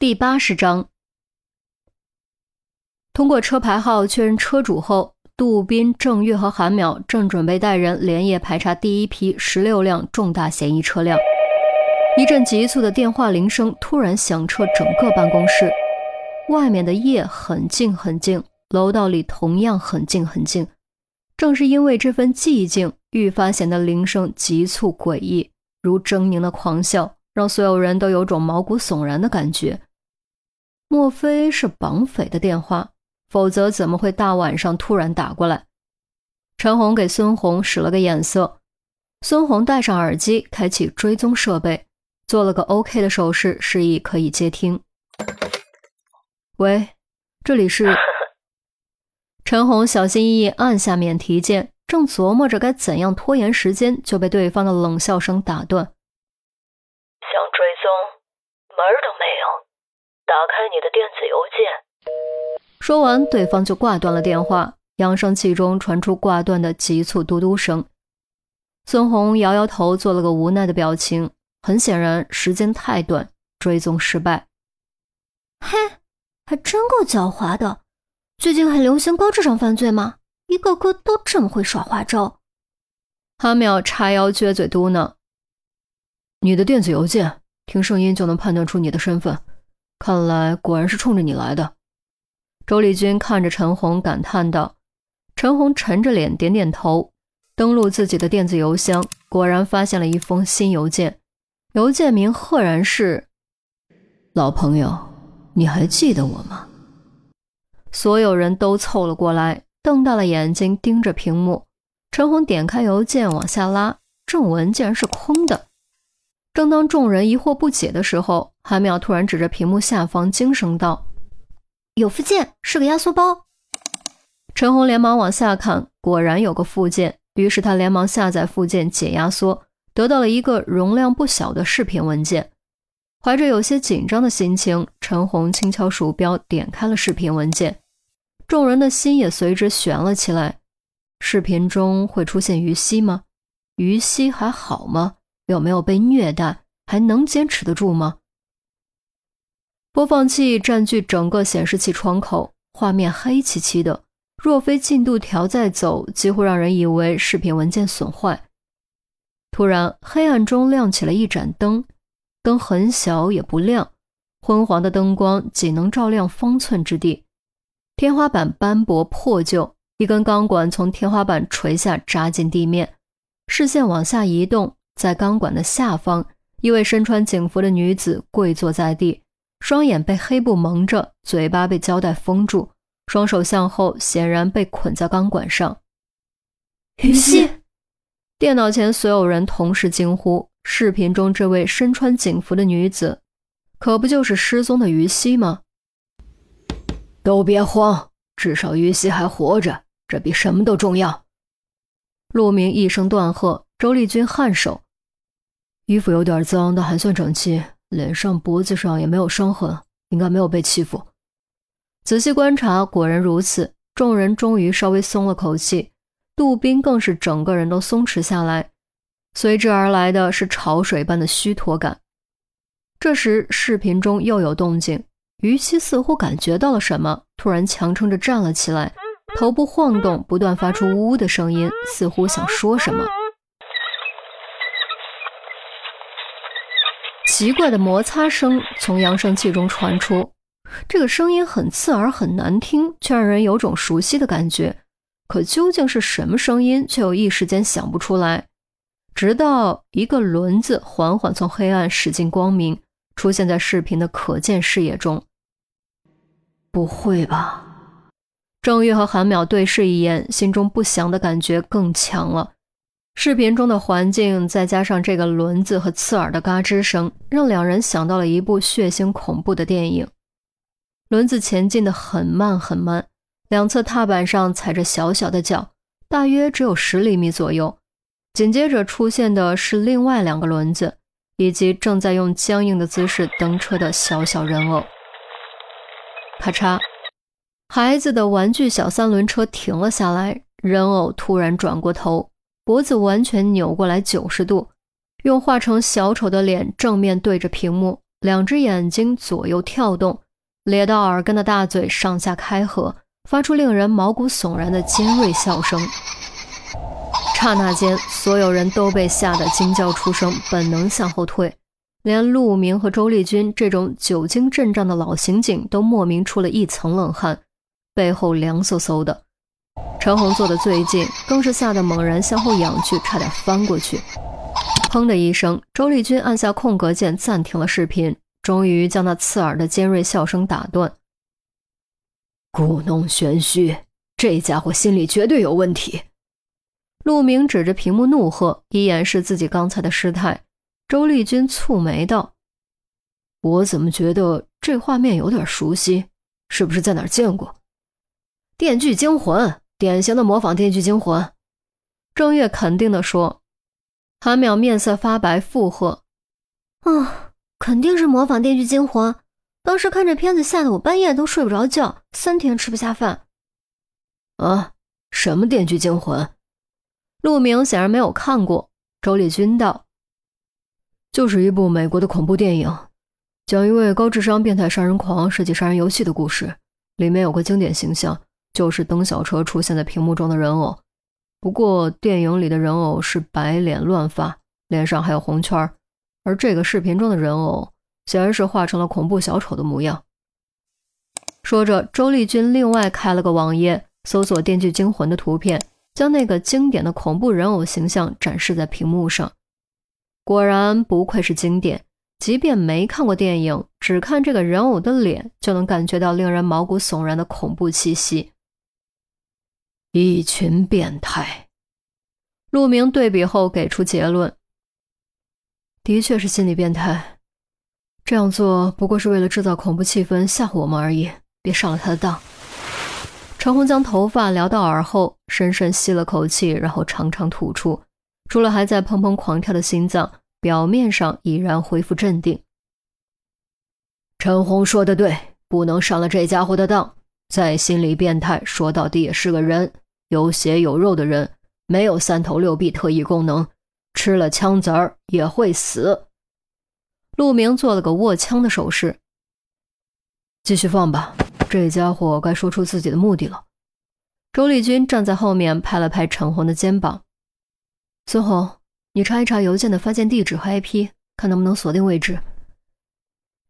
第八十章，通过车牌号确认车主后，杜斌、郑月和韩淼正准备带人连夜排查第一批十六辆重大嫌疑车辆。一阵急促的电话铃声突然响彻整个办公室，外面的夜很静很静，楼道里同样很静很静。正是因为这份寂静，愈发显得铃声急促诡异，如狰狞的狂笑，让所有人都有种毛骨悚然的感觉。莫非是绑匪的电话？否则怎么会大晚上突然打过来？陈红给孙红使了个眼色，孙红戴上耳机，开启追踪设备，做了个 OK 的手势，示意可以接听。喂，这里是。陈红小心翼翼按下免提键，正琢磨着该怎样拖延时间，就被对方的冷笑声打断：“想追踪，门儿都没有。”打开你的电子邮件。说完，对方就挂断了电话，扬声器中传出挂断的急促嘟嘟声。孙红摇摇头，做了个无奈的表情。很显然，时间太短，追踪失败。嘿，还真够狡猾的。最近很流行高智商犯罪吗？一个个都这么会耍花招。阿淼叉腰撅嘴嘟囔：“你的电子邮件，听声音就能判断出你的身份。”看来果然是冲着你来的，周丽君看着陈红感叹道。陈红沉着脸点点头，登录自己的电子邮箱，果然发现了一封新邮件，邮件名赫然是：“老朋友，你还记得我吗？”所有人都凑了过来，瞪大了眼睛盯着屏幕。陈红点开邮件往下拉，正文竟然是空的。正当众人疑惑不解的时候，韩淼突然指着屏幕下方惊声道：“有附件，是个压缩包。”陈红连忙往下看，果然有个附件。于是他连忙下载附件解压缩，得到了一个容量不小的视频文件。怀着有些紧张的心情，陈红轻敲鼠标，点开了视频文件。众人的心也随之悬了起来。视频中会出现于西吗？于西还好吗？有没有被虐待？还能坚持得住吗？播放器占据整个显示器窗口，画面黑漆漆的。若非进度条在走，几乎让人以为视频文件损坏。突然，黑暗中亮起了一盏灯，灯很小也不亮，昏黄的灯光仅能照亮方寸之地。天花板斑驳破旧，一根钢管从天花板垂下扎进地面。视线往下移动。在钢管的下方，一位身穿警服的女子跪坐在地，双眼被黑布蒙着，嘴巴被胶带封住，双手向后，显然被捆在钢管上。于西，电脑前所有人同时惊呼：视频中这位身穿警服的女子，可不就是失踪的于西吗？都别慌，至少于西还活着，这比什么都重要。陆明一声断喝，周丽君颔首。衣服有点脏，但还算整齐。脸上、脖子上也没有伤痕，应该没有被欺负。仔细观察，果然如此。众人终于稍微松了口气，杜宾更是整个人都松弛下来，随之而来的是潮水般的虚脱感。这时，视频中又有动静，于西似乎感觉到了什么，突然强撑着站了起来，头部晃动，不断发出呜呜的声音，似乎想说什么。奇怪的摩擦声从扬声器中传出，这个声音很刺耳、很难听，却让人有种熟悉的感觉。可究竟是什么声音，却又一时间想不出来。直到一个轮子缓缓从黑暗驶进光明，出现在视频的可见视野中。不会吧？郑玉和韩淼对视一眼，心中不祥的感觉更强了。视频中的环境，再加上这个轮子和刺耳的嘎吱声，让两人想到了一部血腥恐怖的电影。轮子前进的很慢很慢，两侧踏板上踩着小小的脚，大约只有十厘米左右。紧接着出现的是另外两个轮子，以及正在用僵硬的姿势蹬车的小小人偶。咔嚓，孩子的玩具小三轮车停了下来，人偶突然转过头。脖子完全扭过来九十度，用画成小丑的脸正面对着屏幕，两只眼睛左右跳动，咧到耳根的大嘴上下开合，发出令人毛骨悚然的尖锐笑声。刹那间，所有人都被吓得惊叫出声，本能向后退。连陆明和周丽君这种久经阵仗的老刑警都莫名出了一层冷汗，背后凉飕飕的。陈红坐的最近，更是吓得猛然向后仰去，差点翻过去。砰的一声，周丽君按下空格键，暂停了视频，终于将那刺耳的尖锐笑声打断。故弄玄虚，这家伙心里绝对有问题。陆明指着屏幕怒喝，以掩饰自己刚才的失态。周丽君蹙眉道：“我怎么觉得这画面有点熟悉？是不是在哪儿见过？”《电锯惊魂》，典型的模仿《电锯惊魂》。郑月肯定地说。韩淼面色发白，附和：“啊，肯定是模仿《电锯惊魂》。当时看这片子，吓得我半夜都睡不着觉，三天吃不下饭。”啊，什么《电锯惊魂》？陆明显然没有看过。周丽君道：“就是一部美国的恐怖电影，讲一位高智商变态杀人狂设计杀人游戏的故事。里面有个经典形象，就是蹬小车出现在屏幕中的人偶。”不过，电影里的人偶是白脸乱发，脸上还有红圈儿而这个视频中的人偶显然是画成了恐怖小丑的模样。说着，周丽君另外开了个网页，搜索《电锯惊魂》的图片，将那个经典的恐怖人偶形象展示在屏幕上。果然，不愧是经典，即便没看过电影，只看这个人偶的脸，就能感觉到令人毛骨悚然的恐怖气息。一群变态，陆明对比后给出结论：的确是心理变态。这样做不过是为了制造恐怖气氛，吓唬我们而已。别上了他的当。陈红将头发撩到耳后，深深吸了口气，然后长长吐出。除了还在砰砰狂跳的心脏，表面上已然恢复镇定。陈红说的对，不能上了这家伙的当。再心理变态，说到底也是个人，有血有肉的人，没有三头六臂特异功能，吃了枪子儿也会死。陆明做了个握枪的手势，继续放吧，这家伙该说出自己的目的了。周丽君站在后面拍了拍陈红的肩膀，孙红，你查一查邮件的发件地址和 IP，看能不能锁定位置。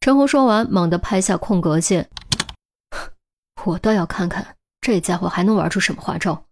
陈红说完，猛地拍下空格键。我倒要看看这家伙还能玩出什么花招。